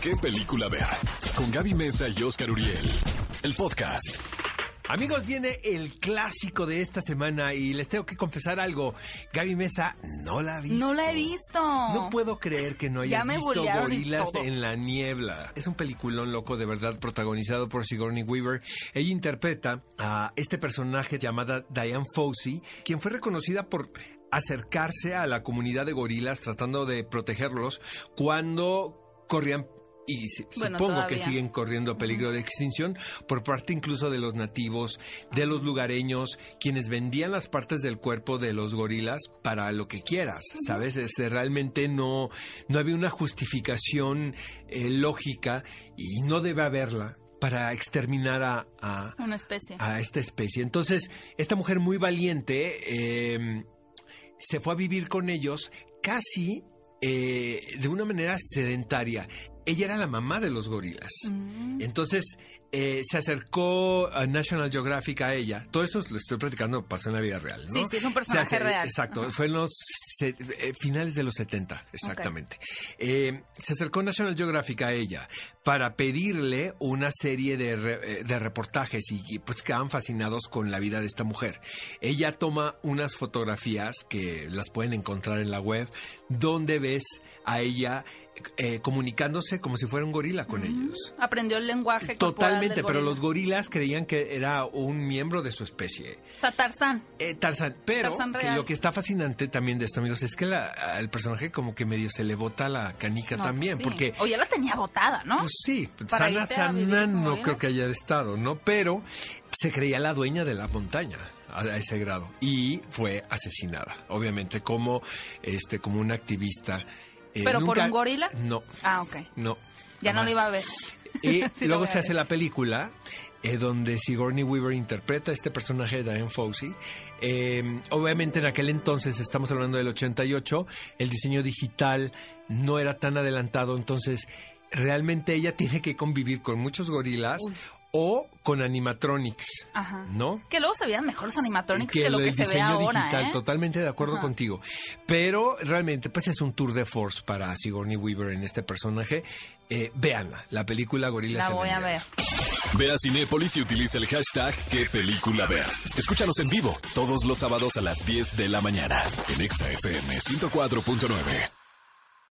qué película ver. Con Gaby Mesa y Oscar Uriel. El podcast. Amigos, viene el clásico de esta semana y les tengo que confesar algo. Gaby Mesa no la ha visto. No la he visto. No puedo creer que no hayas Ya me visto Gorilas en la niebla. Es un peliculón loco de verdad protagonizado por Sigourney Weaver. Ella interpreta a este personaje llamada Diane Fossey, quien fue reconocida por acercarse a la comunidad de gorilas tratando de protegerlos cuando corrían y Bueno, supongo que siguen corriendo peligro de extinción por parte incluso de los nativos, de los lugareños, quienes vendían las partes del cuerpo de los gorilas para lo que quieras, ¿sabes? Este, realmente no, no había una justificación eh, lógica y no debe haberla para exterminar a- a, Una especie. a esta especie. Entonces, esta mujer muy valiente eh, se fue a vivir con ellos casi eh, de una manera sedentaria. Ella era la mamá de los gorilas. Mm. Entonces, eh, se acercó a National Geographic a ella. Todo esto lo estoy platicando, pasó en la vida real, ¿no? Sí, sí, es un personaje hace- real. Exacto, Ajá. fue en los se- eh, finales de los 70, exactamente. Eh, se acercó National Geographic a ella para pedirle una serie de, re- de reportajes y, y, pues quedaban fascinados con la vida de esta mujer. Ella toma unas fotografías que las pueden encontrar en la web, donde ves a ella eh, comunicándose como si fuera un gorila con ellos. Aprendió el lenguaje Totalmente, del pero los gorilas creían que era un miembro de su especie. O sea, Tarzán. Eh, Tarzán, pero Tarzán que real. lo que está fascinante también de esto, amigos, es que la- al personaje como que medio se le bota la canica No, también, sí. porque... O ya la tenía botada, ¿no? Pues sí, sana, sana no creo que haya estado, ¿no? Pero se creía la dueña de la montaña a, a ese grado y fue asesinada, obviamente como este como una activista. Eh, ¿Pero por un gorila? No, Ah, ok. no. Ya no lo iba a ver. Y Sí, luego se hace la película eh, donde Sigourney Weaver interpreta a este personaje de Diane Fossey. Eh, obviamente en aquel entonces, estamos hablando del 88, el diseño digital no era tan adelantado, entonces realmente ella tiene que convivir con muchos gorilas o con animatronics, Ajá. ¿no? Que luego se veían mejor los animatronics que, que lo el que se ve diseño ahora, digital, ¿eh? totalmente de acuerdo Ajá. contigo. Pero realmente, pues es un tour de force para Sigourney Weaver en este personaje. Eh, véanla, la película Gorilas La voy a ver. Ve a Cinépolis y utiliza el hashtag qué película ver. Escúchanos en vivo todos los sábados a las 10 de la mañana en Exa FM 104.9.